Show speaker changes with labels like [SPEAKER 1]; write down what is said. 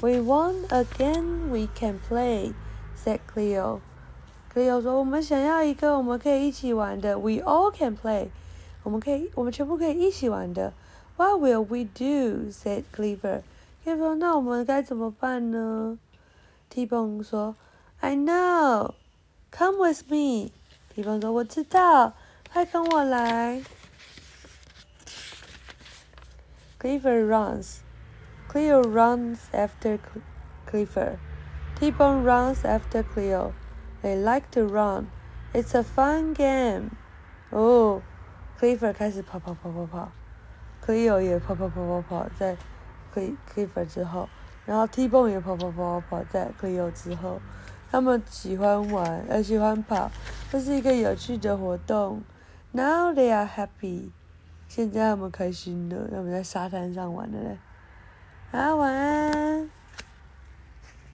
[SPEAKER 1] We want a game we can play," said Cleo. Cleo 说：“我们想要一个我们可以一起玩的。We all can play. 我们可以，我们全部可以一起玩的。What will we do?" said Cleaver. Cleaver 说：“那我们该怎么办呢？”T-Bone 说：“I know. Come with me.” T-Bone 说：“我知道，快跟我来。” Cleaver runs. Cleo runs after Cleaver. T-Bone runs after Cleo. They like to run. It's a fun game. 哦，Cleaver 开始跑跑跑跑跑，Cleo 也跑跑跑跑跑在 Cle Cleaver 之后，然后 T-Bone 也跑跑跑跑跑在 Cleo 之后。他们喜欢玩，呃，喜欢跑，这是一个有趣的活动。Now they are happy. 现在他们开心了，他们在沙滩上玩的嘞。好，晚安。